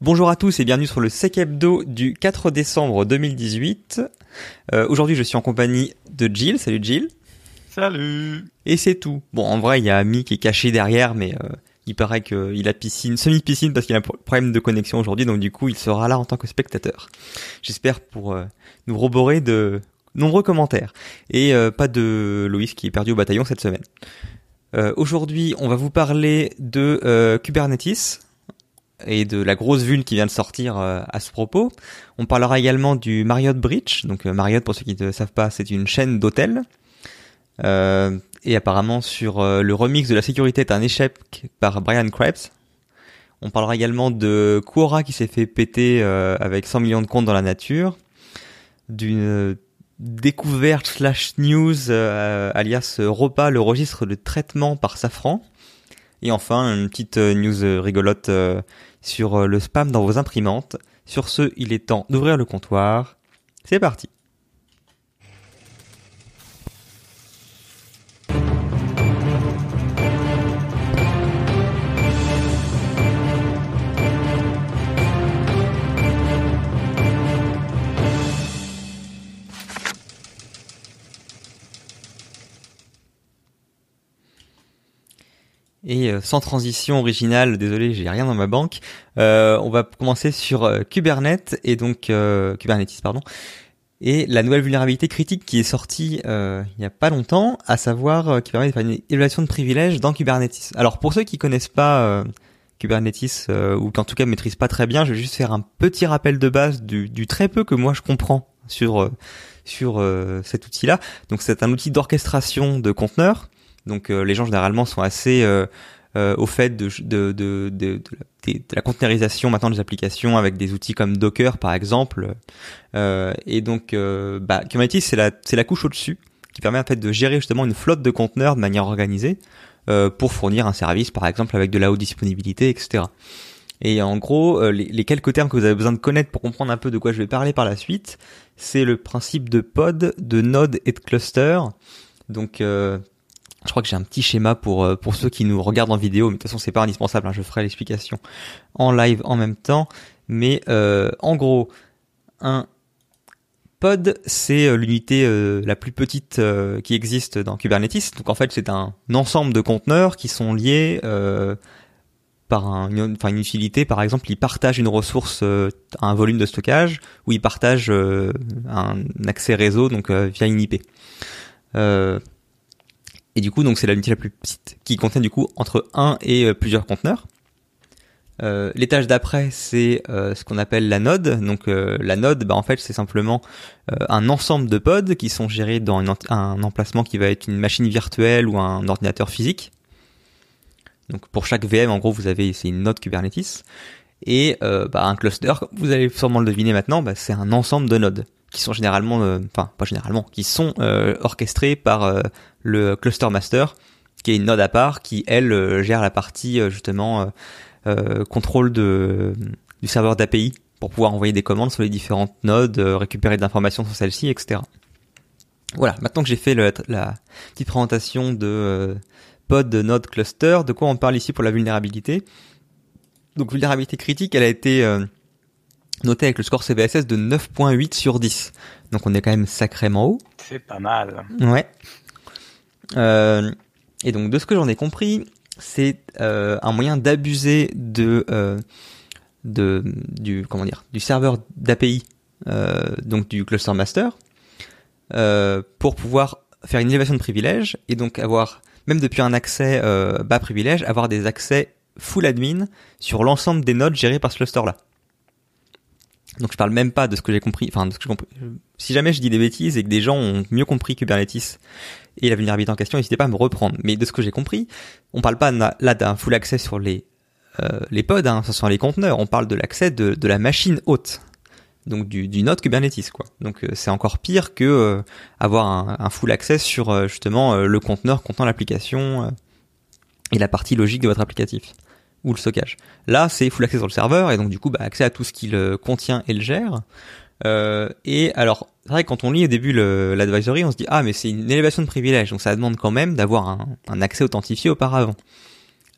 Bonjour à tous et bienvenue sur le Sec Hebdo du 4 décembre 2018. Euh, Aujourd'hui, je suis en compagnie de Jill. Salut Jill. Salut. Et c'est tout. Bon, en vrai, il y a Ami qui est caché derrière, mais euh, il paraît qu'il a piscine, semi-piscine parce qu'il a un problème de connexion aujourd'hui, donc du coup, il sera là en tant que spectateur. J'espère pour euh, nous reborrer de nombreux commentaires. Et euh, pas de Loïs qui est perdu au bataillon cette semaine. Euh, Aujourd'hui, on va vous parler de euh, Kubernetes et de la grosse vulne qui vient de sortir euh, à ce propos. On parlera également du Marriott Bridge. Donc euh, Marriott, pour ceux qui ne savent pas, c'est une chaîne d'hôtels. Euh, et apparemment sur euh, le remix de la sécurité est un échec par Brian Krebs. On parlera également de Quora qui s'est fait péter avec 100 millions de comptes dans la nature. D'une découverte slash news alias ROPA, le registre de traitement par Safran. Et enfin, une petite news rigolote sur euh, le spam dans vos imprimantes. Sur ce, il est temps d'ouvrir le comptoir. C'est parti. Sans transition originale, désolé, j'ai rien dans ma banque. Euh, on va commencer sur euh, Kubernetes et donc euh, Kubernetes, pardon, et la nouvelle vulnérabilité critique qui est sortie euh, il y a pas longtemps, à savoir euh, qui permet de faire une évaluation de privilèges dans Kubernetes. Alors pour ceux qui connaissent pas euh, Kubernetes ou qui en tout cas maîtrisent pas très bien, je vais juste faire un petit rappel de base du, du très peu que moi je comprends sur sur cet outil-là. Donc c'est un outil d'orchestration de conteneurs. Donc euh, les gens généralement sont assez euh, euh, au fait de, de, de, de, la, containerisation maintenant des applications avec des outils comme Docker par exemple. Euh, et donc euh, bah, Kubernetes c'est la, c'est la couche au-dessus qui permet en fait de gérer justement une flotte de conteneurs de manière organisée euh, pour fournir un service par exemple avec de la haute disponibilité etc. Et en gros, euh, les, les, quelques termes que vous avez besoin de connaître pour comprendre un peu de quoi je vais parler par la suite, c'est le principe de pod, de node et de cluster. Donc, euh, je crois que j'ai un petit schéma pour euh, pour ceux qui nous regardent en vidéo, mais de toute façon c'est pas indispensable. Hein, je ferai l'explication en live en même temps. Mais euh, en gros, un pod c'est l'unité euh, la plus petite euh, qui existe dans Kubernetes. Donc en fait c'est un ensemble de conteneurs qui sont liés euh, par un, une, utilité, par exemple, ils partagent une ressource, euh, un volume de stockage, ou ils partagent euh, un accès réseau, donc euh, via une IP. Et du coup, donc c'est la unité la plus petite, qui contient du coup entre un et euh, plusieurs conteneurs. Euh, L'étage d'après, c'est euh, ce qu'on appelle la node. Donc la node, bah, en fait, c'est simplement un ensemble de pods qui sont gérés dans un emplacement qui va être une machine virtuelle ou un ordinateur physique. Donc pour chaque VM, en gros, vous avez c'est une node Kubernetes et bah, un cluster. Vous allez sûrement le deviner maintenant, bah, c'est un ensemble de nodes qui sont généralement, enfin pas généralement, qui sont orchestrés par le cluster master, qui est une node à part, qui elle euh, gère la partie justement contrôle de du serveur d'API pour pouvoir envoyer des commandes sur les différentes nodes, récupérer de l'information sur celles-ci, etc. Voilà, maintenant que j'ai fait le, la petite présentation de pod node cluster. De quoi on parle ici pour la vulnérabilité? Donc vulnérabilité critique, elle a été euh, notée avec le score CVSS de 9.8 sur 10. Donc on est quand même sacrément haut. C'est pas mal. Ouais. Euh, et donc de ce que j'en ai compris, c'est euh, un moyen d'abuser de, de du comment dire du serveur d'API, donc du cluster master, pour pouvoir faire une élévation de privilèges et donc avoir même depuis un accès euh, bas privilège, avoir des accès full admin sur l'ensemble des nodes gérées par ce cluster-là. Donc je parle même pas de ce que j'ai compris, enfin de ce que j'ai compris. Si jamais je dis des bêtises et que des gens ont mieux compris Kubernetes et la vulnérabilité en question, n'hésitez pas à me reprendre. Mais de ce que j'ai compris, on parle pas là d'un full accès sur les euh, les pods, hein, ce sont les conteneurs. On parle de l'accès de, de la machine haute donc du, du node Kubernetes quoi. Donc euh, c'est encore pire que euh, avoir un, full access sur justement le conteneur contenant l'application et la partie logique de votre applicatif ou le stockage. Là c'est full access sur le serveur et donc du coup bah, accès à tout ce qu'il contient et le gère. Et alors c'est vrai que quand on lit au début l'advisory on se dit ah mais c'est une élévation de privilège donc ça demande quand même d'avoir un, accès authentifié auparavant.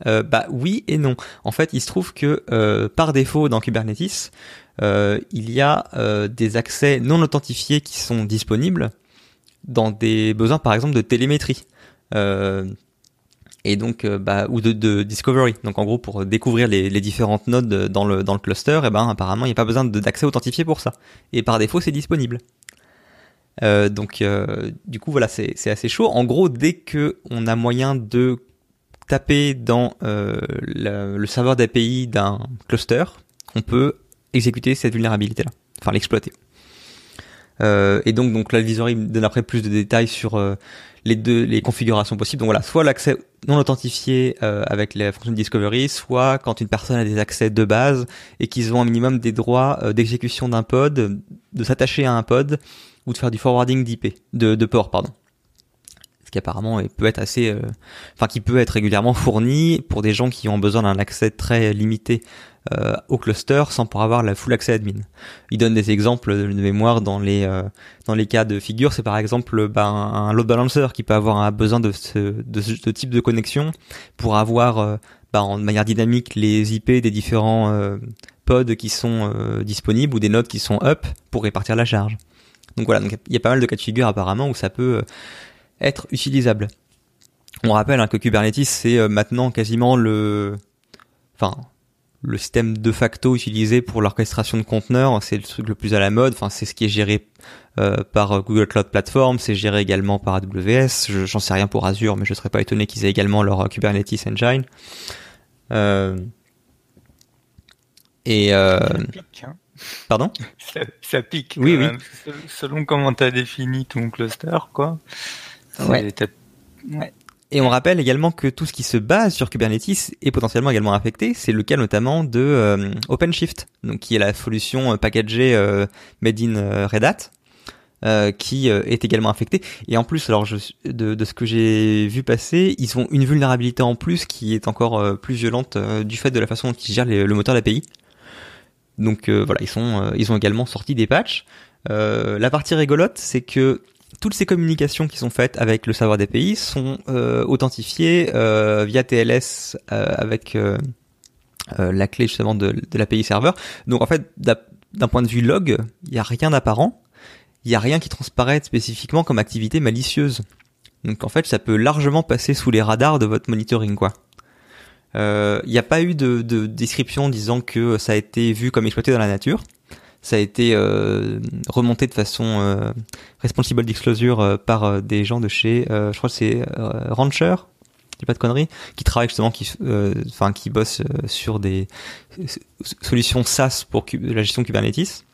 euh, Bah oui et non. En fait, il se trouve que euh, par défaut dans Kubernetes, euh, il y a euh, des accès non authentifiés qui sont disponibles dans des besoins, par exemple, de télémétrie. Et donc euh, bah, ou de, de, discovery. Donc en gros pour découvrir les, les, différentes nodes dans le dans le cluster, et eh ben apparemment il n'y a pas besoin d'accès authentifié pour ça. Et par défaut c'est disponible. Euh, donc euh, du coup voilà c'est c'est assez chaud. En gros dès que on a moyen de taper dans euh, le, le serveur d'API d'un cluster, on peut exécuter cette vulnérabilité là, enfin l'exploiter. Euh, et donc, donc Visory donne après plus de détails sur euh, les deux les configurations possibles. Donc voilà, soit l'accès non authentifié euh, avec les fonctions de discovery, soit quand une personne a des accès de base et qu'ils ont un minimum des droits euh, d'exécution d'un pod, de s'attacher à un pod ou de faire du forwarding d'IP, de, de port, pardon. Ce qui apparemment peut être assez, euh, enfin qui peut être régulièrement fourni pour des gens qui ont besoin d'un accès très limité euh, au cluster sans pour avoir la full accès admin. Il donne des exemples de mémoire dans les euh, dans les cas de figure, c'est par exemple bah, un, un, load balancer qui peut avoir un besoin de ce, de ce type de connexion pour avoir euh, bah, en manière dynamique les IP des différents euh, pods qui sont euh, disponibles ou des nodes qui sont up pour répartir la charge. Donc voilà, donc il y a pas mal de cas de figure apparemment où ça peut être utilisable. On rappelle hein, que Kubernetes c'est maintenant quasiment le, enfin le système de facto utilisé pour l'orchestration de conteneurs, c'est le truc le plus à la mode. Enfin, c'est ce qui est géré euh, par Google Cloud Platform, c'est géré également par AWS. J'en sais rien pour Azure, mais je serais pas étonné qu'ils aient également leur Kubernetes engine. Euh... Et euh... ça pique, hein. pardon? Ça, ça, pique. Oui, même. oui. Selon comment tu as défini ton cluster, quoi. Ouais. ouais. Et on rappelle également que tout ce qui se base sur Kubernetes est potentiellement également affecté. C'est le cas notamment de euh, OpenShift, donc qui est la solution packagée euh, made in euh, Red Hat, euh, qui est également affectée. Et en plus, alors je, de, de ce que j'ai vu passer, ils ont une vulnérabilité en plus qui est encore plus violente du fait de la façon dont ils gèrent le moteur d'API. Donc voilà, ils sont, ils ont également sorti des patchs. la partie rigolote, c'est que toutes ces communications qui sont faites avec le serveur d'API sont euh, authentifiées euh, via TLS euh, avec la clé justement de, l'API serveur. Donc en fait, d'un point de vue log, il n'y a rien d'apparent, il n'y a rien qui transparaît spécifiquement comme activité malicieuse. Donc en fait, ça peut largement passer sous les radars de votre monitoring. Il n'y a pas eu de, description disant que ça a été vu comme exploité dans la nature ça a été euh, remonté de façon euh, responsible disclosure euh, par des gens de chez, je crois que c'est Rancher, dis pas de conneries, qui travaille justement, qui, enfin, qui bosse sur des solutions SaaS pour la gestion Kubernetes.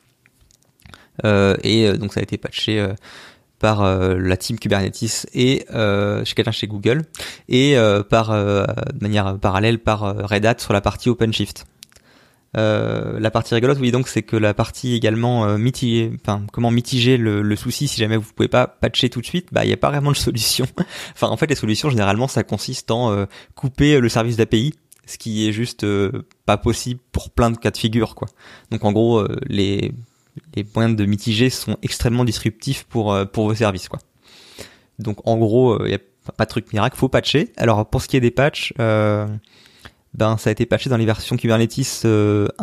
et donc ça a été patché par la team Kubernetes et chez quelqu'un chez Google et par de manière parallèle par Red Hat sur la partie OpenShift. Euh, la partie rigolote, oui, donc c'est que la partie également euh, mitiger, enfin comment mitiger le, le, souci si jamais vous pouvez pas patcher tout de suite, bah il y a pas vraiment de solution. enfin en fait les solutions généralement ça consiste en euh, couper le service d'API, ce qui est juste euh, pas possible pour plein de cas de figure quoi. Donc en gros euh, les les moyens de mitiger sont extrêmement disruptifs pour pour vos services quoi. Donc en gros il y a pas de truc miracle, faut patcher. Alors pour ce qui est des patchs ben ça a été patché dans les versions Kubernetes 1.10.11,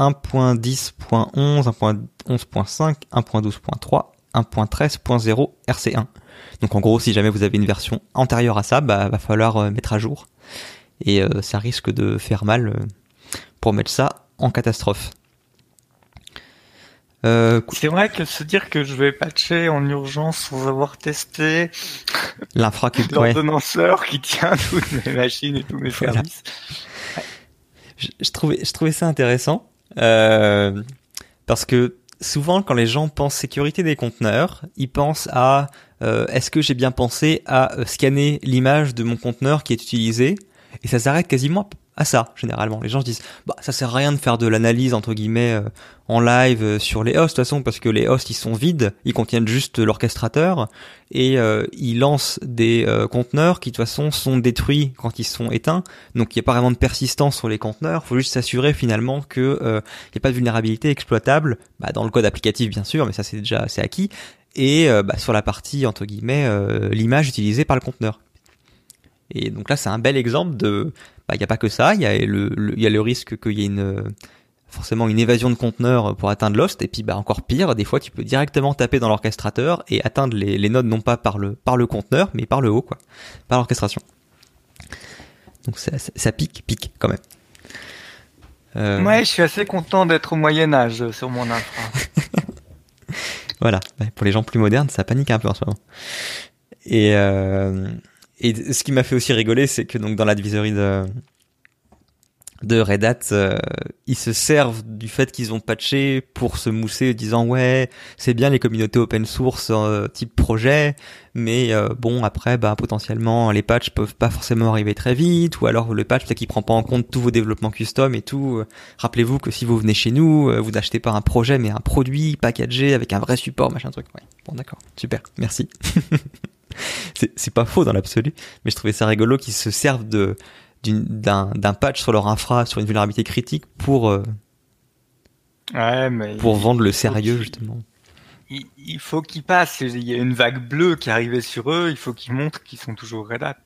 1.11.5, 1.12.3, 1.13.0 RC1. Donc en gros, si jamais vous avez une version antérieure à ça, bah va falloir euh, mettre à jour. Et euh, ça risque de faire mal euh, pour mettre ça en catastrophe. Euh, c'est vrai que se dire que je vais patcher en urgence sans avoir testé l'ordonnanceur ouais. qui tient toutes mes machines et tous mes voilà. services je, trouvais ça intéressant euh, parce que souvent quand les gens pensent sécurité des conteneurs, ils pensent à euh, est-ce que j'ai bien pensé à euh, scanner l'image de mon conteneur qui est utilisé et ça s'arrête quasiment à ça généralement. Les gens se disent bah ça sert à rien de faire de l'analyse entre guillemets euh, en live euh, sur les hosts de toute façon parce que les hosts ils sont vides, ils contiennent juste l'orchestrateur et euh, ils lancent des euh, conteneurs qui de toute façon sont détruits quand ils sont éteints. Donc il n'y a pas vraiment de persistance sur les conteneurs, faut juste s'assurer finalement que il n'y a pas de vulnérabilité exploitable bah, dans le code applicatif bien sûr, mais ça c'est déjà c'est acquis et bah, sur la partie entre guillemets l'image utilisée par le conteneur Et donc là, c'est un bel exemple de, bah, il n'y a pas que ça, il y a le, y a le risque qu'il y ait une, forcément une évasion de conteneurs pour atteindre l'host, et puis bah encore pire, des fois tu peux directement taper dans l'orchestrateur et atteindre les, les nodes non pas par le, par le conteneur, mais par le haut, quoi, par l'orchestration. Donc ça, ça, pique, pique quand même. Euh... Ouais, je suis assez content d'être au Moyen Âge sur mon infra. voilà, pour les gens plus modernes, ça panique un peu en ce moment. Et, euh, et ce qui m'a fait aussi rigoler, c'est que donc dans l'advisory de, de Red Hat, euh, ils se servent du fait qu'ils ont patché pour se mousser, disant ouais, c'est bien les communautés open source euh, type projet, mais euh, bon après bah potentiellement les patchs peuvent pas forcément arriver très vite, ou alors le patch peut-être qu'il prend pas en compte tous vos développements custom et tout. Rappelez-vous que si vous venez chez nous, vous n'achetez pas un projet mais un produit packagé avec un vrai support machin truc. Ouais. Bon d'accord, super, merci. c'est pas faux dans l'absolu, mais je trouvais ça rigolo qu'ils se servent de d'un patch sur leur infra sur une vulnérabilité critique pour euh, pour vendre le sérieux justement. Il, faut qu'ils passent. Il y a une vague bleue qui arrivait sur eux. Il faut qu'ils montrent qu'ils sont toujours Red Hat.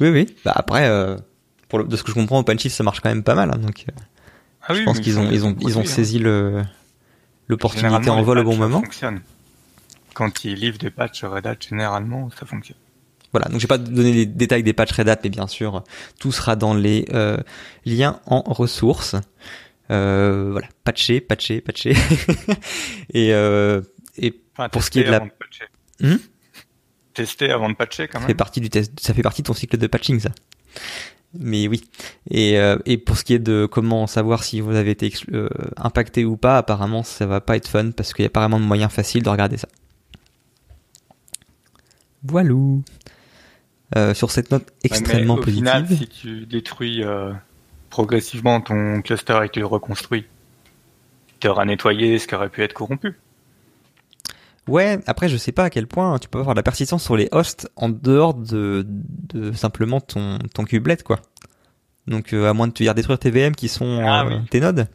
Oui, oui. Bah après, euh, pour de ce que je comprends, OpenShift ça marche quand même pas mal. Hein, donc, euh, ah je pense qu'ils ont ils ont ils ont saisi le l'opportunité en vol au bon moment. Fonctionne. Quand ils livrent des patchs Red Hat, généralement, ça fonctionne. Voilà, donc je vais pas donner les détails des patchs Red Hat, mais bien sûr, tout sera dans les euh, liens en ressources. Euh, voilà, patcher, patcher, patcher. et euh, et pour ce qui est de la... Hmm? Tester avant de patcher quand même. Ça fait partie du test, ça fait partie de ton cycle de patching ça. Mais oui. Et, euh, et pour ce qui est de comment savoir si vous avez été euh, impacté ou pas, apparemment ça va pas être fun parce qu'il y a pas vraiment de moyen facile de regarder ça. Voilou. Euh, sur cette note extrêmement au positive. Final, si tu détruis euh, progressivement ton cluster et que tu le reconstruis, tu auras nettoyé ce qui aurait pu être corrompu. Ouais, après je sais pas à quel point tu peux avoir de la persistance sur les hosts en dehors de, de simplement ton, ton kubelet quoi. Donc euh, à moins de te dire détruire tes VM qui sont ah tes nodes.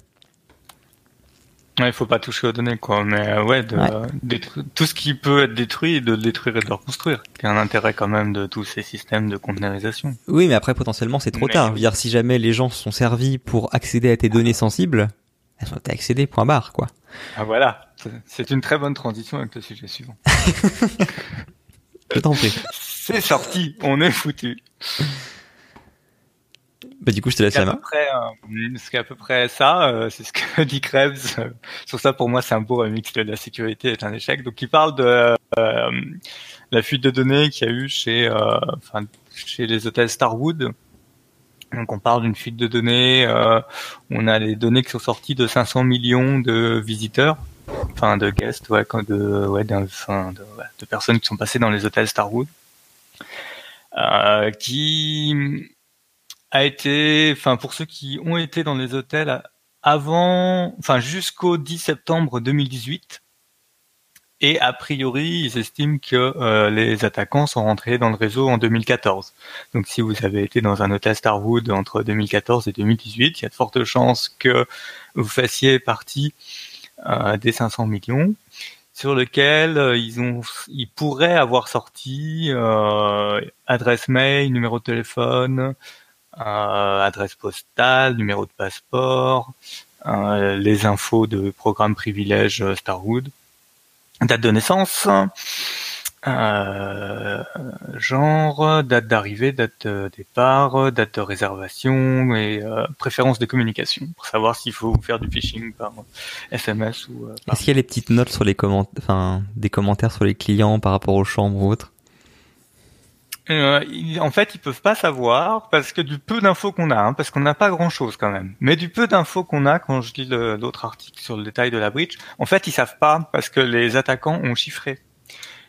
Ouais, il faut pas toucher aux données, quoi. Mais euh, ouais, de, tout ce qui peut être détruit, de le détruire et de le reconstruire. C'est un intérêt quand même de tous ces systèmes de conteneurisation. Oui, mais après potentiellement c'est trop tard. Je veux dire, si jamais les gens sont servis pour accéder à tes données sensibles, elles sont accédées point barre, quoi. Ah voilà, c'est une très bonne transition avec le sujet suivant. Je t'en prie. C'est sorti, on est foutu. Bah, du coup, je te laisse la main. C'est à peu près ça. Euh, c'est ce que dit Krebs. Sur ça, pour moi, c'est un beau remix de la sécurité est un échec. Donc, il parle de euh, la fuite de données qu'il y a eu chez, euh, enfin, chez les hôtels Starwood. Donc, on parle d'une fuite de données. on a les données qui sont sorties de 500 millions de visiteurs, enfin, de guests, ouais, de, ouais, de, de personnes qui sont passées dans les hôtels Starwood. qui a été, enfin pour ceux qui ont été dans les hôtels avant, enfin jusqu'au 10 septembre 2018. Et a priori, ils estiment que euh, les attaquants sont rentrés dans le réseau en 2014. Donc si vous avez été dans un hôtel Starwood entre 2014 et 2018, il y a de fortes chances que vous fassiez partie euh, des 500 millions sur lequel euh, ils ont, ils pourraient avoir sorti adresse mail, numéro de téléphone, adresse postale, numéro de passeport, euh, les infos de programme privilège euh, Starwood, date de naissance, genre, date d'arrivée, date de départ, date de réservation et préférence de communication pour savoir s'il faut faire du phishing par SMS ou. Est-ce qu'il y a les petites notes sur les commentaires, enfin des commentaires sur les clients par rapport aux chambres ou autres? Euh, en fait, ils peuvent pas savoir parce que du peu d'infos qu'on a, hein, parce qu'on n'a pas grand-chose quand même. Mais du peu d'infos qu'on a, quand je lis l'autre article sur le détail de la breach, en fait, ils savent pas parce que les attaquants ont chiffré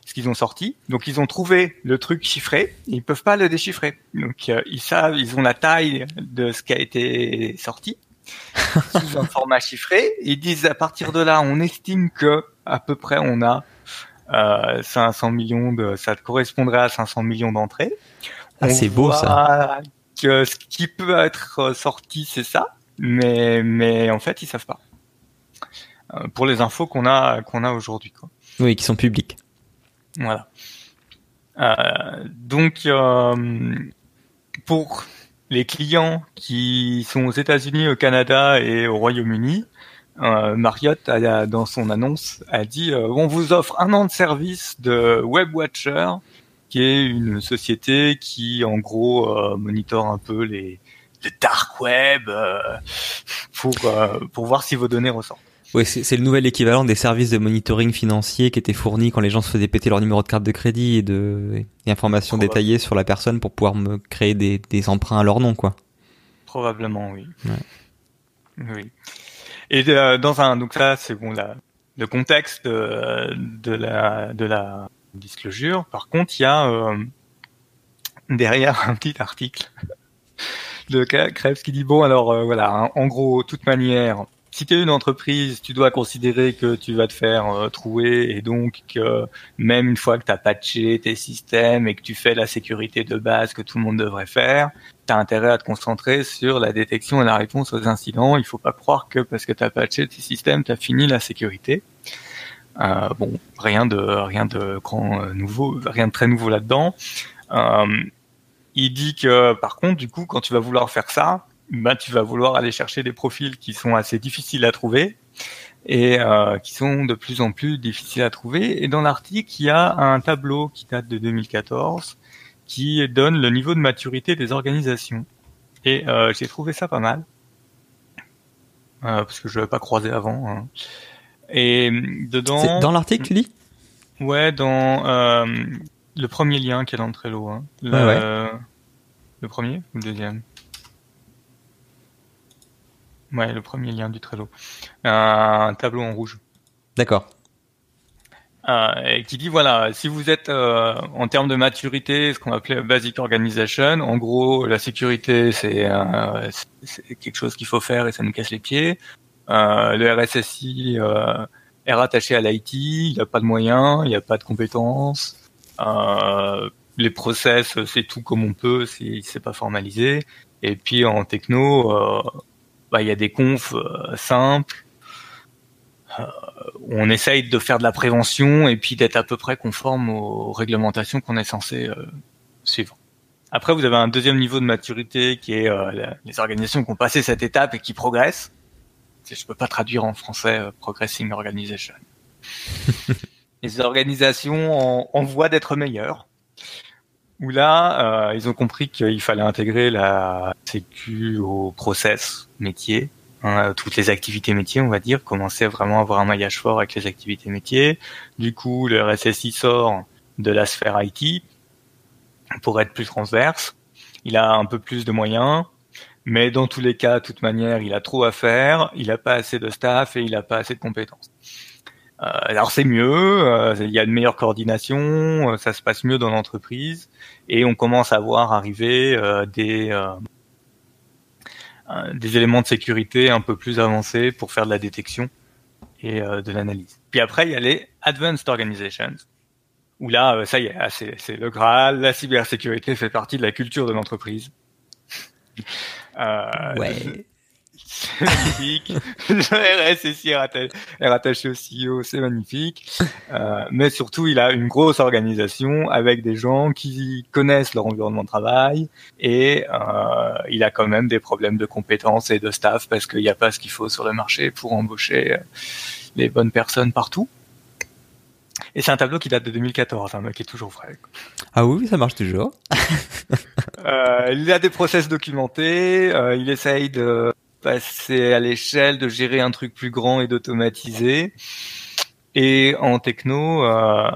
ce qu'ils ont sorti. Donc, ils ont trouvé le truc chiffré, ils peuvent pas le déchiffrer. Donc, euh, ils savent, ils ont la taille de ce qui a été sorti sous un format chiffré. Ils disent à partir de là, on estime que à peu près on a 500 euh, millions de, ça correspondrait à 500 millions d'entrées. Ah, c'est beau ça. Que ce qui peut être sorti, c'est ça, mais mais en fait, ils savent pas. Euh, pour les infos qu'on a qu'on a aujourd'hui, quoi. Oui, qui sont publiques. Voilà. donc, pour les clients qui sont aux États-Unis, au Canada et au Royaume-Uni, euh, Marriott a, dans son annonce a dit euh, on vous offre un an de service de WebWatcher, qui est une société qui en gros euh, monitore un peu les le dark web euh, pour pour voir si vos données ressortent. Oui, c'est le nouvel équivalent des services de monitoring financier qui étaient fournis quand les gens se faisaient péter leur numéro de carte de crédit et de informations détaillées sur la personne pour pouvoir me créer des, des emprunts à leur nom, quoi. Probablement, oui. Ouais. Oui. Et euh, dans un, donc ça, c'est bon, la, le contexte de, de, la de la disclosure. Par contre, il y a euh, derrière un petit article de Krebs qui dit bon alors euh, voilà, hein, en gros, toute manière si tu es une entreprise, tu dois considérer que tu vas te faire euh, trouver et donc que même une fois que tu as patché tes systèmes et que tu fais la sécurité de base que tout le monde devrait faire, tu as intérêt à te concentrer sur la détection et la réponse aux incidents. Il faut pas croire que parce que tu as patché tes systèmes, tu as fini la sécurité. Euh, bon, rien de rien de grand euh, nouveau, rien de très nouveau là-dedans. Euh, il dit que par contre, du coup, quand tu vas vouloir faire ça, ben, tu vas vouloir aller chercher des profils qui sont assez difficiles à trouver et qui sont de plus en plus difficiles à trouver. Et dans l'article, il y a un tableau qui date de 2014 qui donne le niveau de maturité des organisations. Et euh, j'ai trouvé ça pas mal. Euh, parce que je l'avais pas croisé avant. Hein. Et dedans... Dans l'article, tu dis? Ouais, dans euh, le premier lien qui est dans le Trello. Hein. Le, ouais. le premier ou le deuxième? Ouais, le premier lien du Trello. Un tableau en rouge. D'accord. Euh, qui dit voilà, si vous êtes euh, en termes de maturité, ce qu'on appelait basic organization, en gros, la sécurité c'est euh, quelque chose qu'il faut faire et ça nous casse les pieds. Euh, le RSSI euh, est rattaché à l'IT, il n'y a pas de moyens, il n'y a pas de compétences. les process, c'est tout comme on peut, c'est pas formalisé. Et puis en techno, bah, il y a des confs simples. Euh, on essaye de faire de la prévention et puis d'être à peu près conforme aux réglementations qu'on est censé euh, suivre. Après, vous avez un deuxième niveau de maturité qui est les organisations qui ont passé cette étape et qui progressent. Je peux pas traduire en français progressing organization. les organisations en, en voie d'être meilleures. Où là, ils ont compris qu'il fallait intégrer la sécu au process métiers, toutes les activités métiers, on va dire, commencer à vraiment avoir un maillage fort avec les activités métiers. Du coup, le RSSI sort de la sphère IT pour être plus transverse. Il a un peu plus de moyens, mais dans tous les cas, de toute manière, il a trop à faire, il a pas assez de staff et il a pas assez de compétences. Euh, alors c'est mieux, euh, il y a une meilleure coordination, euh, ça se passe mieux dans l'entreprise et on commence à voir arriver des des éléments de sécurité un peu plus avancés pour faire de la détection et euh, de l'analyse. Puis après, il y a les Advanced Organizations, où là, euh, ça y est, ah, c'est le Graal, la cybersécurité fait partie de la culture de l'entreprise. Euh, ouais magnifique. le RSSI est rattaché, au CEO, c'est magnifique. Euh, mais surtout, il a une grosse organisation avec des gens qui connaissent leur environnement de travail et euh, il a quand même des problèmes de compétences et de staff parce qu'il n'y a pas ce qu'il faut sur le marché pour embaucher les bonnes personnes partout. Et c'est un tableau qui date de 2014, un hein, qui est toujours frais. Ah oui, ça marche toujours. euh, il a des process documentés, euh, il essaye de passer à l'échelle, de gérer un truc plus grand et d'automatiser. Et en techno, euh,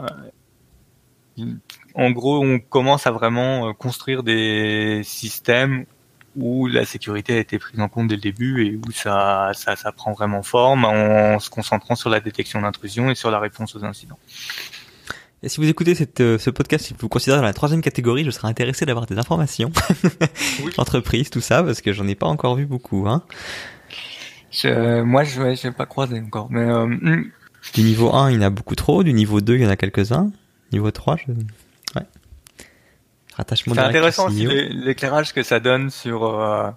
en gros, on commence à vraiment euh, construire des systèmes où la sécurité a été prise en compte dès le début et où ça, prend vraiment forme en se concentrant sur la détection d'intrusion et sur la réponse aux incidents. Et si vous écoutez cette, euh, ce podcast, si vous considérez dans la troisième catégorie, je serais intéressé d'avoir des informations. Oui. Entreprise, tout ça, parce que j'en ai pas encore vu beaucoup. Hein. Je, moi, je n'ai pas croisé encore. Mais euh, hmm. Du niveau 1, il y en a beaucoup trop. Du niveau 2, il y en a quelques-uns. Niveau 3, je... ouais. Rattachement C'est intéressant aussi l'éclairage que ça donne sur euh,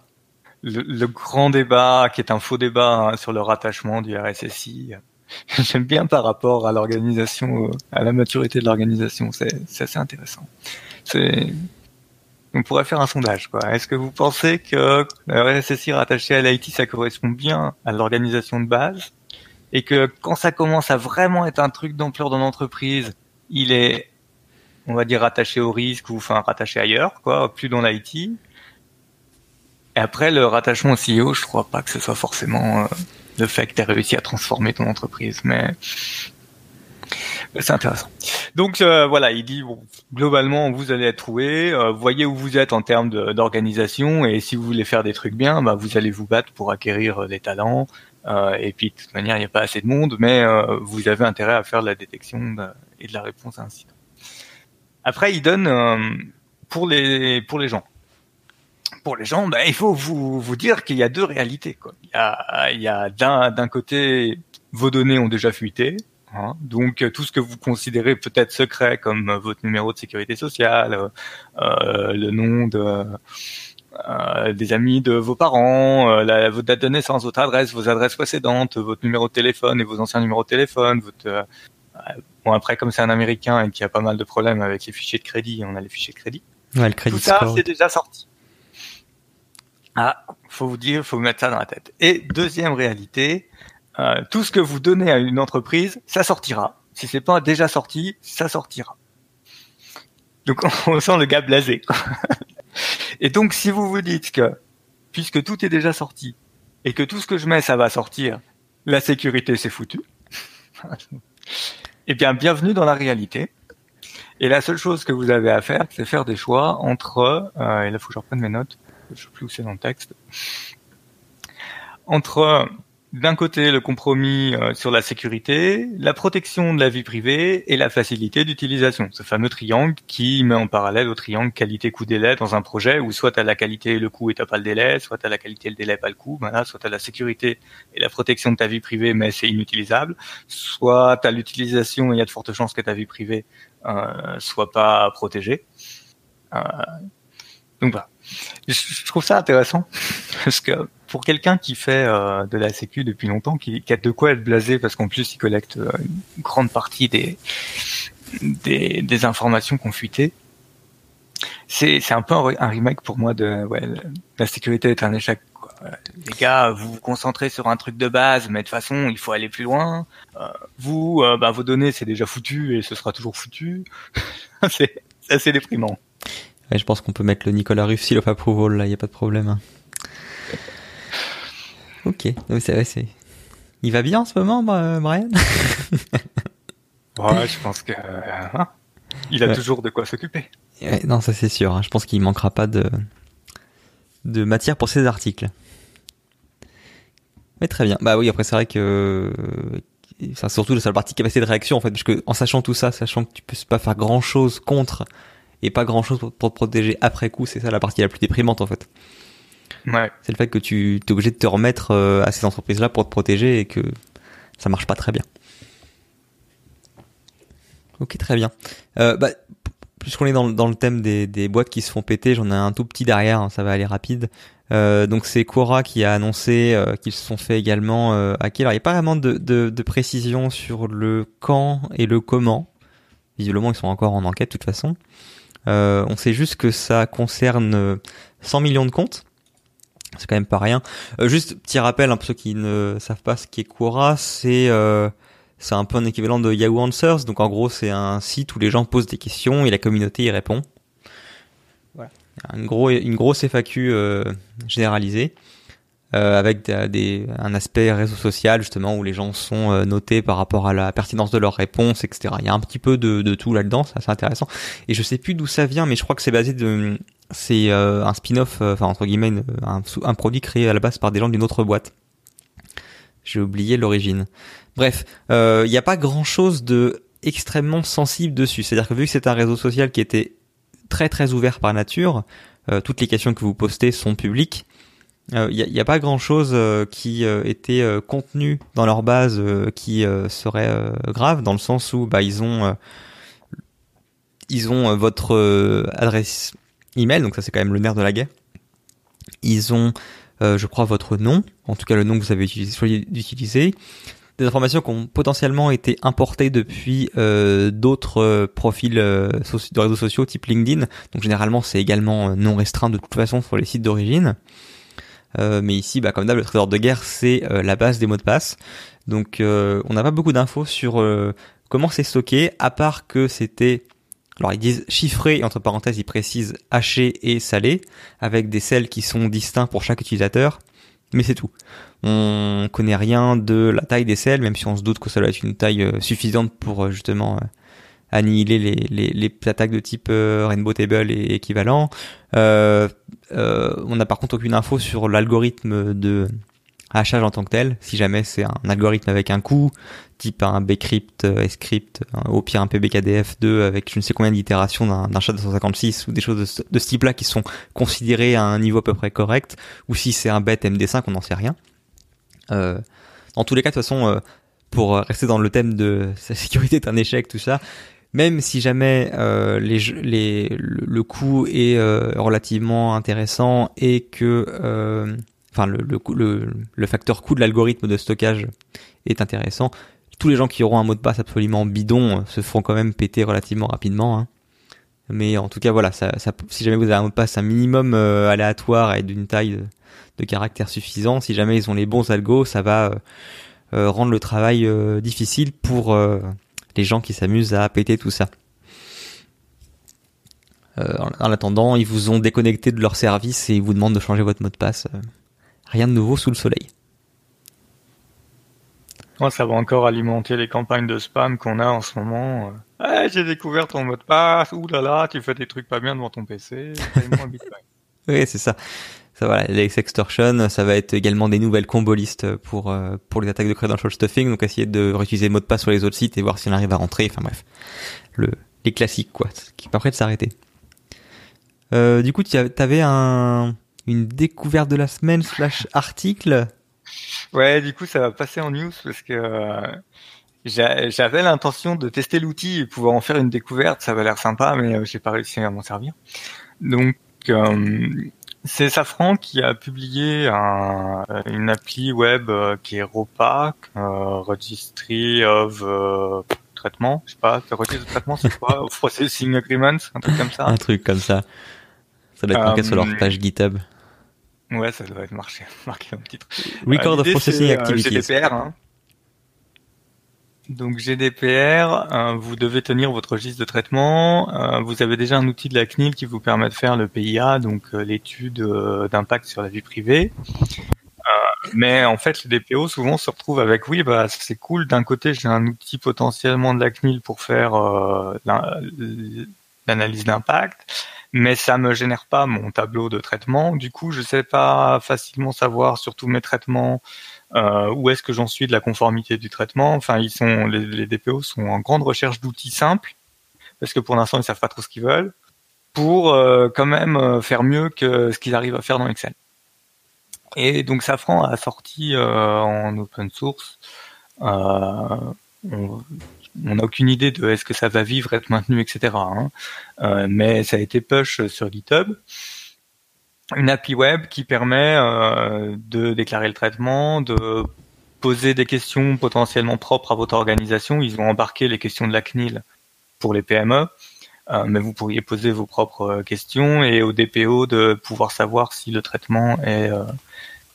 le, le, grand débat, qui est un faux débat, hein, sur le rattachement du RSSI j'aime bien par rapport à l'organisation, à la maturité de l'organisation. C'est, assez intéressant. On pourrait faire un sondage. Est-ce que vous pensez que le RSSI rattaché à l'IT, ça correspond bien à l'organisation de base? Et que quand ça commence à vraiment être un truc d'ampleur dans l'entreprise, il est, on va dire, rattaché au risque ou enfin rattaché ailleurs, quoi, plus dans l'IT. Et après, le rattachement au CEO, je crois pas que ce soit forcément euh, le fait que tu as réussi à transformer ton entreprise, mais c'est intéressant. Donc euh, voilà, il dit bon, globalement vous allez être trouvé, euh, voyez où vous êtes en termes d'organisation et si vous voulez faire des trucs bien, bah, vous allez vous battre pour acquérir euh, des talents. et puis de toute manière, il n'y a pas assez de monde, mais vous avez intérêt à faire de la détection et de la réponse à incident. Après, il donne pour les pour les gens. Pour les gens, bah, il faut vous vous dire qu'il y a deux réalités. Quoi. Il y a, il y a d'un d'un côté vos données ont déjà fuité, Hein. Donc euh, tout ce que vous considérez peut-être secret, comme euh, votre numéro de sécurité sociale, euh, le nom de des amis de vos parents, la, votre date de naissance, votre adresse, vos adresses précédentes, votre numéro de téléphone et vos anciens numéros de téléphone. Votre, bon après comme c'est un Américain et qu'il y a pas mal de problèmes avec les fichiers de crédit, on a les fichiers de crédit. Ouais, le crédit Tout ça c'est déjà sorti. Ah, faut vous dire, faut vous mettre ça dans la tête. Et deuxième réalité, euh, tout ce que vous donnez à une entreprise, ça sortira. Si c'est pas déjà sorti, ça sortira. Donc on sent le gars blasé. et donc si vous vous dites que puisque tout est déjà sorti et que tout ce que je mets ça va sortir, la sécurité c'est foutu. eh bien bienvenue dans la réalité. Et la seule chose que vous avez à faire, c'est faire des choix entre euh, et là faut que je reprenne mes notes. Je sais plus où c'est dans le texte. Entre d'un côté le compromis euh, sur la sécurité, la protection de la vie privée et la facilité d'utilisation. Ce fameux triangle qui met en parallèle au triangle qualité-coût délai dans un projet où soit à la qualité et le coût et t'as pas le délai, soit à la qualité et le délai pas le coût, ben soit à la sécurité et la protection de ta vie privée mais c'est inutilisable, soit à l'utilisation et il y a de fortes chances que ta vie privée euh, soit pas protégée. Euh, donc voilà. Je trouve ça intéressant parce que pour quelqu'un qui fait euh, de la sécu depuis longtemps, qui, a de quoi être blasé parce qu'en plus il collecte euh, une grande partie des des, informations fuité, c'est c'est un peu un, remake pour moi de la sécurité est un échec. Les gars, vous vous concentrez sur un truc de base, mais de toute façon il faut aller plus loin. Euh, vous, bah, vos données c'est déjà foutu et ce sera toujours foutu. c'est assez déprimant. Ouais, je pense qu'on peut mettre le Nicolas Ruff seal of approval là, il y a pas de problème. Hein. Ok, c'est vrai, c'est. Il va bien en ce moment, Brian? Ouais, je pense que. Hein, il a toujours de quoi s'occuper. non, ça c'est sûr. Hein. Je pense qu'il manquera pas de de matière pour ses articles. Mais très bien. Bah oui, après c'est vrai que c'est surtout sur la partie capacité de réaction en fait, parce que en sachant tout ça, sachant que tu peux pas faire grand chose contre et pas grand chose pour, pour te protéger après coup, c'est ça la partie la plus déprimante en fait. C'est le fait que tu es obligé de te remettre euh, à ces entreprises-là pour te protéger et que ça marche pas très bien. Ok, très bien. Euh, bah, puisqu'on est dans, dans, le thème des, des, boîtes qui se font péter, j'en ai un tout petit derrière, hein, ça va aller rapide. Euh, donc c'est Quora qui a annoncé euh, qu'ils se sont fait également euh, hacker. Alors il n'y a pas vraiment de, de, de, précision sur le quand et le comment. Visiblement ils sont encore en enquête de toute façon. On sait juste que ça concerne 100 millions de comptes c'est quand même pas rien. Euh, juste petit rappel, hein, pour ceux qui ne savent pas ce qu'est Quora, c'est euh, c'est un peu un équivalent de Yahoo Answers. Donc en gros, c'est un site où les gens posent des questions et la communauté y répond. Voilà. Une, gros, une grosse FAQ euh, généralisée. Euh, avec des, un aspect réseau social justement où les gens sont euh, notés par rapport à la pertinence de leurs réponses, etc. Il y a un petit peu de, de tout là-dedans, c'est assez intéressant. Et je sais plus d'où ça vient, mais je crois que c'est basé de, c'est euh, un spin-off, enfin entre guillemets, un, produit créé à la base par des gens d'une autre boîte. J'ai oublié l'origine. Bref, il n'y a pas grand-chose de extrêmement sensible dessus. C'est-à-dire que vu que c'est un réseau social qui était très très ouvert par nature, toutes les questions que vous postez sont publiques il euh, n'y a, a, pas grand chose euh, qui euh, était contenu dans leur base qui serait grave dans le sens où bah ils ont ils ont votre adresse email donc ça c'est quand même le nerf de la guerre ils ont je crois votre nom en tout cas le nom que vous avez utilisé, des informations qui ont potentiellement été importées depuis euh, d'autres euh, profils euh, de réseaux sociaux type LinkedIn. Donc généralement c'est également non restreint de toute façon sur les sites d'origine. Mais ici, bah, comme d'hab, le trésor de guerre c'est la base des mots de passe. Donc on n'a pas beaucoup d'infos sur comment c'est stocké, à part que c'était alors ils disent chiffré, entre parenthèses ils précisent haché et salé, avec des sels qui sont distincts pour chaque utilisateur, mais c'est tout. On connaît rien de la taille des selles, même si on se doute que ça doit être une taille euh, suffisante pour euh, justement euh, annihiler les, les, attaques de type Rainbow Table et équivalent. Euh, on n'a par contre aucune info sur l'algorithme de hachage en tant que tel, si jamais c'est un algorithme avec un coût, type un bcrypt, script, au pire un pbkdf2 avec je ne sais combien d'itérations d'un chat de 156 ou des choses de, de ce type-là qui sont considérées à un niveau à peu près correct, ou si c'est un bet MD5, on n'en sait rien. Euh, dans tous les cas, de toute façon, euh, pour rester dans le thème de sa sécurité est un échec, tout ça, même si jamais euh, les, les, le, coût est euh, relativement intéressant et que, euh, enfin, le, le, le, facteur coût de l'algorithme de stockage est intéressant, tous les gens qui auront un mot de passe absolument bidon se font quand même péter relativement rapidement. Hein. Mais en tout cas, voilà, ça, ça, si jamais vous avez un mot de passe un minimum aléatoire et d'une taille de caractère suffisant. Si jamais ils ont les bons algos, ça va euh, euh, rendre le travail euh, difficile pour les gens qui s'amusent à péter tout ça. en, attendant, ils vous ont déconnecté de leur service et ils vous demandent de changer votre mot de passe. rien de nouveau sous le soleil. Moi, ça va encore alimenter les campagnes de spam qu'on a en ce moment. j'ai découvert ton mot de passe. Ouh là là, tu fais des trucs pas bien devant ton PC. oui, c'est ça ça voilà, les extortion, ça va être également des nouvelles combolistes pour euh, pour les attaques de credential stuffing, donc essayer de réutiliser le mot de passe sur les autres sites et voir si on arrive à rentrer. Enfin bref, le les classiques quoi, qui pas prêt de s'arrêter. Euh, du coup, tu avais un une découverte de la semaine slash article? Ouais, du coup, ça va passer en news parce que euh, j'avais l'intention de tester l'outil et pouvoir en faire une découverte. Ça va l'air sympa, mais euh, j'ai pas réussi à m'en servir. Donc, euh, c'est Safran qui a publié une appli web euh, qui est ROPA, euh, Registry of euh, Traitement, je sais pas, Registry of Traitement c'est quoi Processing Agreements, un truc comme ça Un truc comme ça. Ça doit être marqué sur leur page GitHub. Ouais, ça doit être marqué, marqué en titre. Record of Processing Activities. GDPR, hein. Donc GDPR, euh, vous devez tenir votre registre de traitement. Euh, vous avez déjà un outil de la CNIL qui vous permet de faire le PIA, donc euh, l'étude d'impact sur la vie privée. mais en fait, les DPO souvent se retrouvent avec oui, bah c'est cool. D'un côté, j'ai un outil potentiellement de la CNIL pour faire l'analyse d'impact, mais ça me génère pas mon tableau de traitement. Du coup, je sais pas facilement savoir sur tous mes traitements euh, où est-ce que j'en suis de la conformité du traitement? Enfin, ils sont les, DPO sont en grande recherche d'outils simples parce que pour l'instant ils savent pas trop ce qu'ils veulent pour euh, quand même euh, faire mieux que ce qu'ils arrivent à faire dans Excel. Et donc Safran a sorti en open source. on n'a aucune idée de est-ce que ça va vivre, être maintenu, etc. Hein. mais ça a été push sur GitHub une appli web qui permet euh, de déclarer le traitement, de poser des questions potentiellement propres à votre organisation. Ils ont embarqué les questions de la CNIL pour les PME, euh, mais vous pourriez poser vos propres euh, questions et au DPO de pouvoir savoir si le traitement est,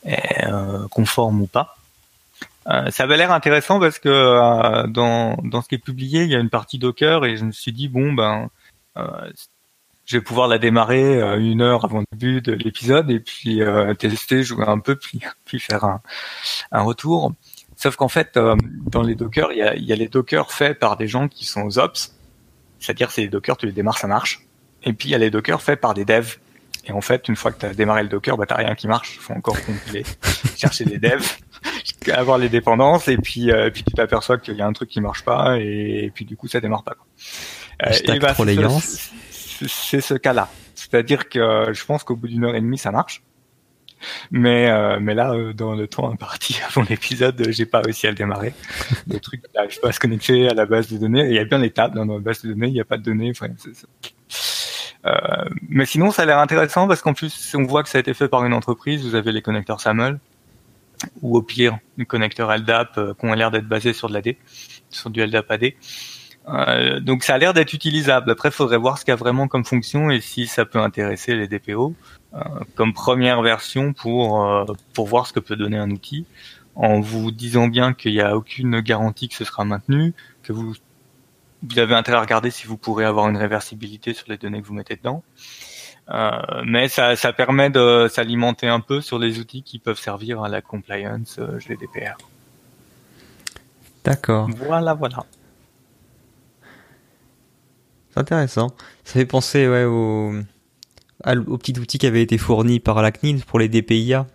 est conforme ou pas. ça avait l'air intéressant parce que dans, dans ce qui est publié, il y a une partie Docker et je me suis dit bon ben je vais pouvoir la démarrer euh, une heure avant le début de l'épisode et puis euh, tester, jouer un peu, puis, puis faire un, un retour. Sauf qu'en fait, euh, dans les Docker, il y a, y a, les Docker faits par des gens qui sont aux ops, c'est-à-dire c'est les Docker, tu les démarres, ça marche. Et puis il y a les Docker faits par des devs. Et en fait, une fois que tu as démarré le Docker, bah t'as rien qui marche. Il faut encore compiler, chercher des devs, avoir les dépendances, et puis, puis tu t'aperçois qu'il y a un truc qui marche pas, et, puis du coup ça démarre pas. Quoi. et bah, c'est ce cas-là. C'est-à-dire que euh, je pense qu'au bout d'une heure et demie, ça marche. Mais euh, mais là, euh, dans le temps imparti avant l'épisode, j'ai pas réussi à le démarrer. Le truc n'arrive pas à se connecter à la base de données. Il y a bien les tables dans la base de données, il n'y a pas de données. Enfin, euh, mais sinon, ça a l'air intéressant parce qu'en plus, on voit que ça a été fait par une entreprise. Vous avez les connecteurs SAML. ou au pire un connecteur LDAP qui ont l'air d'être basés sur de l'AD, sur du LDAP AD. Euh, donc ça a l'air d'être utilisable. Après, il faudrait voir ce qu'il y a vraiment comme fonction et si ça peut intéresser les DPO euh, comme première version pour euh, pour voir ce que peut donner un outil, en vous disant bien qu'il n'y a aucune garantie que ce sera maintenu, que vous vous avez intérêt à regarder si vous pourrez avoir une réversibilité sur les données que vous mettez dedans. Euh, mais ça, ça permet de s'alimenter un peu sur les outils qui peuvent servir à la compliance euh, GDPR. D'accord. Voilà, voilà. C'est intéressant. Ça fait penser ouais, au, au petit outil qui avait été fourni par la CNIL pour les DPIA.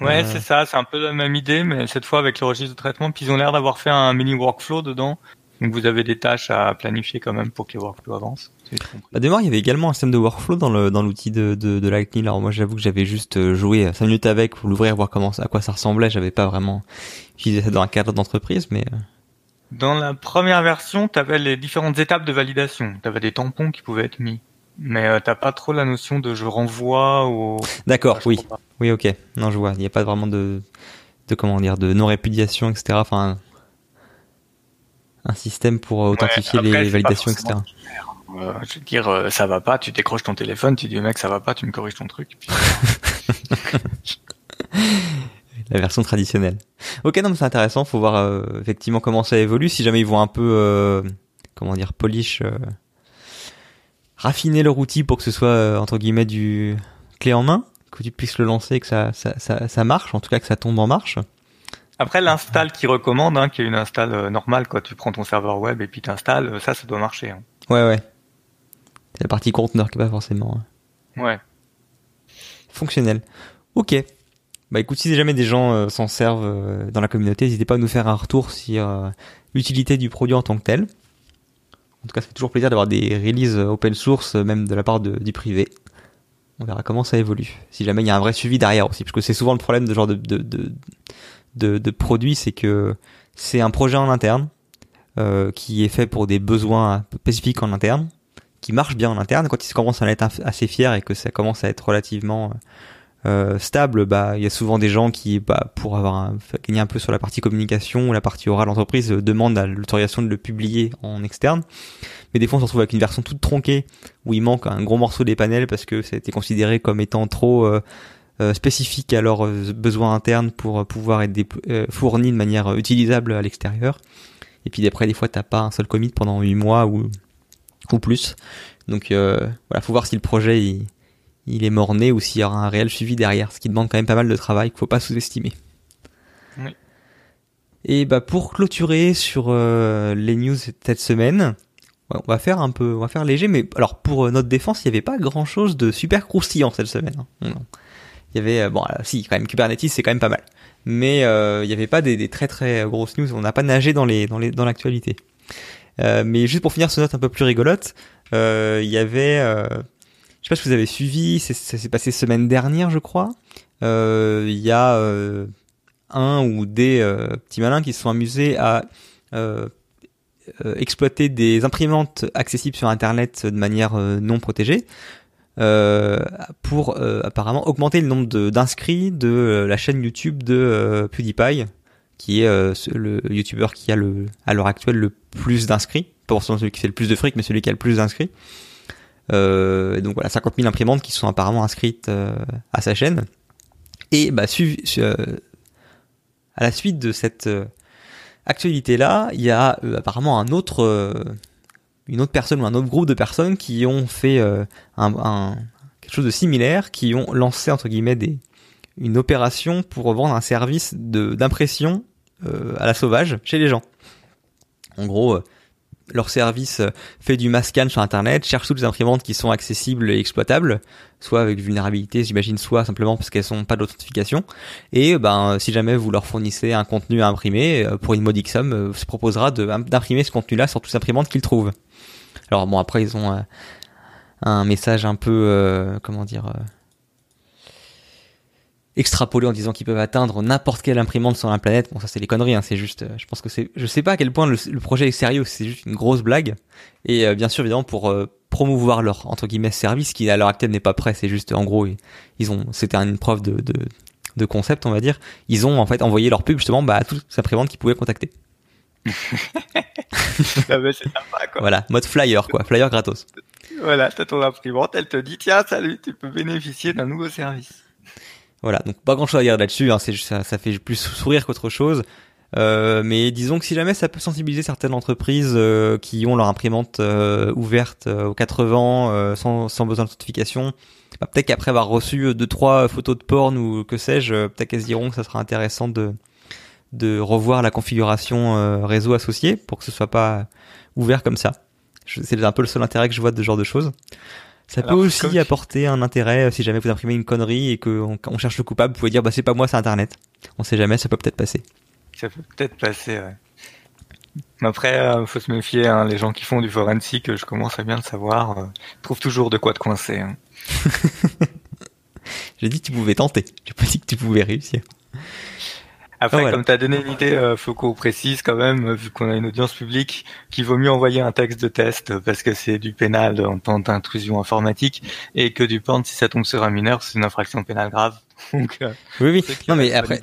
Ouais, euh... c'est ça, c'est un peu la même idée, mais cette fois avec le registre de traitement. Puis ils ont l'air d'avoir fait un mini workflow dedans. Donc vous avez des tâches à planifier quand même pour que les workflows avancent. Bah, démarre, il y avait également un système de workflow dans le dans l'outil de, de, de la CNIL. Alors moi j'avoue que j'avais juste euh, joué 5 minutes avec pour l'ouvrir, voir comment à quoi ça ressemblait. J'avais pas vraiment utilisé ça dans un cadre d'entreprise, mais euh, dans la première version, tu avais les différentes étapes de validation. Tu avais des tampons qui pouvaient être mis. Mais euh, t'as pas trop la notion de je renvoie au. D'accord, oui. Oui, ok. Non, je vois. Il n'y a pas vraiment de, de comment dire, de non-répudiation, etc. Enfin, un système pour authentifier ouais, après, les validations, etc. Euh, je veux dire, euh, ça va pas, tu décroches ton téléphone, tu dis mec, ça va pas, tu me corriges ton truc. Puis... la version traditionnelle. Ok, non, mais c'est intéressant. Faut voir euh, effectivement comment ça évolue. Si jamais ils vont un peu, euh, comment dire, polish, euh, raffiner leur outil pour que ce soit euh, entre guillemets du clé en main, que tu puisses le lancer, que ça, ça, ça, ça marche, en tout cas que ça tombe en marche. Après l'install qui recommande, hein, qui est une install euh, normale, quoi. Tu prends ton serveur web et puis t'installes, euh, ça, ça doit marcher. Hein. Ouais, ouais. C'est la partie conteneur qui est pas forcément. Hein. Ouais. Fonctionnel. Ok. Bah écoute, si jamais des gens euh, s'en servent euh, dans la communauté, n'hésitez pas à nous faire un retour sur euh, l'utilité du produit en tant que tel. En tout cas, ça fait toujours plaisir d'avoir des releases open source, même de la part du privé. On verra comment ça évolue. Si jamais il y a un vrai suivi derrière aussi, parce que c'est souvent le problème de genre de, de, de, de, produit, c'est que c'est un projet en interne qui est fait pour des besoins spécifiques en interne, qui marche bien en interne. Quand il commence à être assez fier et que ça commence à être relativement euh, stable, bah il y a souvent des gens qui, bah, pour avoir un, gagner un peu sur la partie communication ou la partie orale, l'entreprise euh, demande l'autorisation de le publier en externe. Mais des fois, on se retrouve avec une version toute tronquée où il manque un gros morceau des panels parce que ça a été considéré comme étant trop euh, euh, spécifique à leurs besoins internes pour pouvoir être euh, fourni de manière utilisable à l'extérieur. Et puis d'après, des fois, t'as pas un seul commit pendant 8 mois ou ou plus. Donc euh, voilà, faut voir si le projet il, il est mort-né ou s'il y aura un réel suivi derrière, ce qui demande quand même pas mal de travail qu'il faut pas sous-estimer. Oui. Et bah pour clôturer sur euh, les news cette semaine, ouais, on va faire un peu, on va faire léger, mais alors pour euh, notre défense, il n'y avait pas grand-chose de super croustillant cette semaine. Hein. Il y avait euh, bon, euh, si quand même Kubernetes, c'est quand même pas mal, mais euh, il n'y avait pas des, des, très très grosses news. On n'a pas nagé dans les dans les dans l'actualité. mais juste pour finir ce note un peu plus rigolote, il y avait sais pas si vous avez suivi, ça s'est passé semaine dernière, je crois. Il euh, y a euh, un ou des euh, petits malins qui se sont amusés à euh, exploiter des imprimantes accessibles sur Internet de manière non protégée. pour apparemment augmenter le nombre d'inscrits de, de, la chaîne YouTube de PewDiePie, qui est le YouTuber qui a le à l'heure actuelle le plus d'inscrits, pas forcément celui qui fait le plus de fric, mais celui qui a le plus d'inscrits. Euh, donc voilà, 50 000 imprimantes qui sont apparemment inscrites euh, à sa chaîne. Et bah, su, su, euh, à la suite de cette euh, actualité-là, il y a euh, apparemment un autre, euh, une autre personne ou un autre groupe de personnes qui ont fait un, un, quelque chose de similaire, qui ont lancé entre guillemets des, une opération pour vendre un service d'impression à la sauvage chez les gens. En gros, leur service fait du mass scan sur internet, cherche toutes les imprimantes qui sont accessibles et exploitables, soit avec vulnérabilité, j'imagine, soit simplement parce qu'elles sont pas d'authentification. Et ben si jamais vous leur fournissez un contenu à imprimer, euh, pour une modique somme, euh, se proposera d'imprimer ce contenu-là sur toutes les imprimantes qu'ils trouvent. Alors bon après ils ont euh, un message un peu euh, comment dire extrapoler en disant qu'ils peuvent atteindre n'importe quelle imprimante sur la planète. Bon, ça c'est les conneries, hein, c'est juste. Je pense que c'est. Je sais pas à quel point le, le projet est sérieux, c'est juste une grosse blague. Et euh, bien sûr, évidemment, pour euh, promouvoir leur entre guillemets service, qui à l'heure actuelle n'est pas prêt, c'est juste en gros ils ont. C'était une preuve de, de de concept, on va dire, ils ont en fait envoyé leur pub justement bah, à toutes les imprimantes qu'ils pouvaient contacter. ah bah, c'est sympa, quoi. Voilà, mode flyer, quoi, flyer gratos. Voilà, t'as ton imprimante, elle te dit tiens, salut, tu peux bénéficier d'un nouveau service. Voilà, donc pas grand chose à dire là-dessus, hein, ça, ça fait plus sourire qu'autre chose. Euh, mais disons que si jamais ça peut sensibiliser certaines entreprises euh, qui ont leur imprimante euh, ouverte aux 80 sans, sans besoin de notification, bah, peut-être qu'après avoir reçu deux trois photos de porn ou que sais-je, peut-être qu'elles diront que ça sera intéressant de de revoir la configuration réseau associée pour que ce soit pas ouvert comme ça. C'est un peu le seul intérêt que je vois de ce genre de choses. Ça peut aussi apporter un intérêt si jamais vous imprimez une connerie et qu'on on cherche le coupable, vous pouvez dire bah c'est pas moi, c'est Internet. On sait jamais, ça peut peut-être passer. Ça peut peut-être passer, ouais. Après, il euh, faut se méfier. Hein, les gens qui font du forensic, je commence à bien le savoir, euh, trouvent toujours de quoi te coincer. Hein. J'ai dit que tu pouvais tenter. J'ai pas dit que tu pouvais réussir. Après, comme tu as donné une idée, euh, Foucault précise quand même, vu qu'on a une audience publique, qu'il vaut mieux envoyer un texte de test parce que c'est du pénal en temps d'intrusion informatique et que du porn, si ça tombe sur un mineur, c'est une infraction pénale grave. Donc, oui, oui. Non, mais après,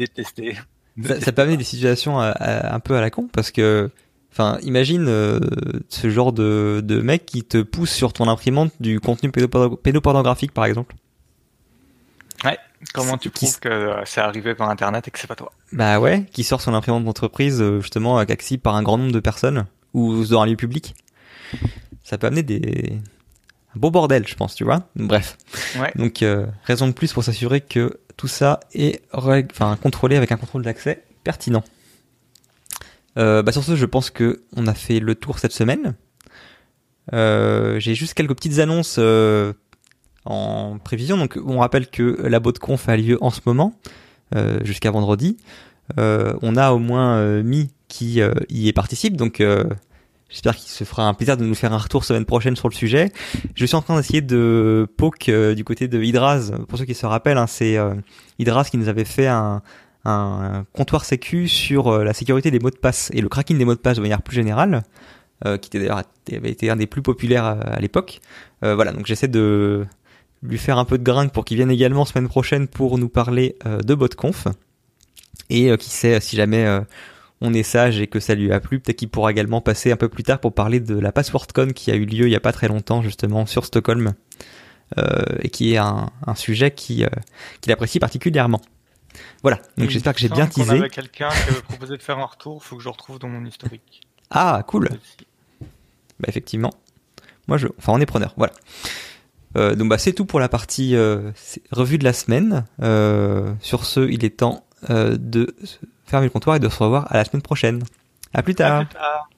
ça, ça, peut amener des situations un peu à la con parce que, enfin, imagine euh, ce genre de, de mec qui te pousse sur ton imprimante du contenu pédopornographique, par exemple. Ouais. Comment tu prouves que euh, c'est arrivé par Internet et que c'est pas toi Bah ouais, qui sort son imprimante d'entreprise euh, justement accessible par un grand nombre de personnes ou dans un lieu public. Ça peut amener des un beau bordel, je pense, tu vois. Bref. Ouais. Donc raison de plus pour s'assurer que tout ça est enfin, contrôlé avec un contrôle d'accès pertinent. Euh, bah sur ce, je pense que on a fait le tour cette semaine. Euh, j'ai juste quelques petites annonces euh, en prévision. Donc, on rappelle que la de conf a lieu en ce moment, jusqu'à vendredi. on a au moins Mi qui y participe, donc J'espère qu'il se fera un plaisir de nous faire un retour semaine prochaine sur le sujet. Je suis en train d'essayer de poke euh, du côté de Hydraz. Pour ceux qui se rappellent, hein, c'est euh, Hydraz qui nous avait fait un, un comptoir sécu sur euh, la sécurité des mots de passe et le cracking des mots de passe de manière plus générale, qui était d'ailleurs avait été un des plus populaires à, l'époque. voilà, donc j'essaie de lui faire un peu de gringue pour qu'il vienne également semaine prochaine pour nous parler de BotConf. Et qui sait, si jamais on est sage et que ça lui a plu, peut-être qu'il pourra également passer un peu plus tard pour parler de la PasswordCon qui a eu lieu il y a pas très longtemps justement sur Stockholm euh, et qui est un, sujet qui euh, qu'il apprécie particulièrement. Voilà, donc j'espère que j'ai bien teasé. On avait quelqu'un qui avait proposé de faire un retour, faut que je retrouve dans mon historique. Ah, cool. Bah effectivement. Moi je enfin on est preneur, voilà. Euh, donc bah c'est tout pour la partie revue de la semaine. sur ce, il est temps de fermer le comptoir et de se revoir à la semaine prochaine. À. À plus tard.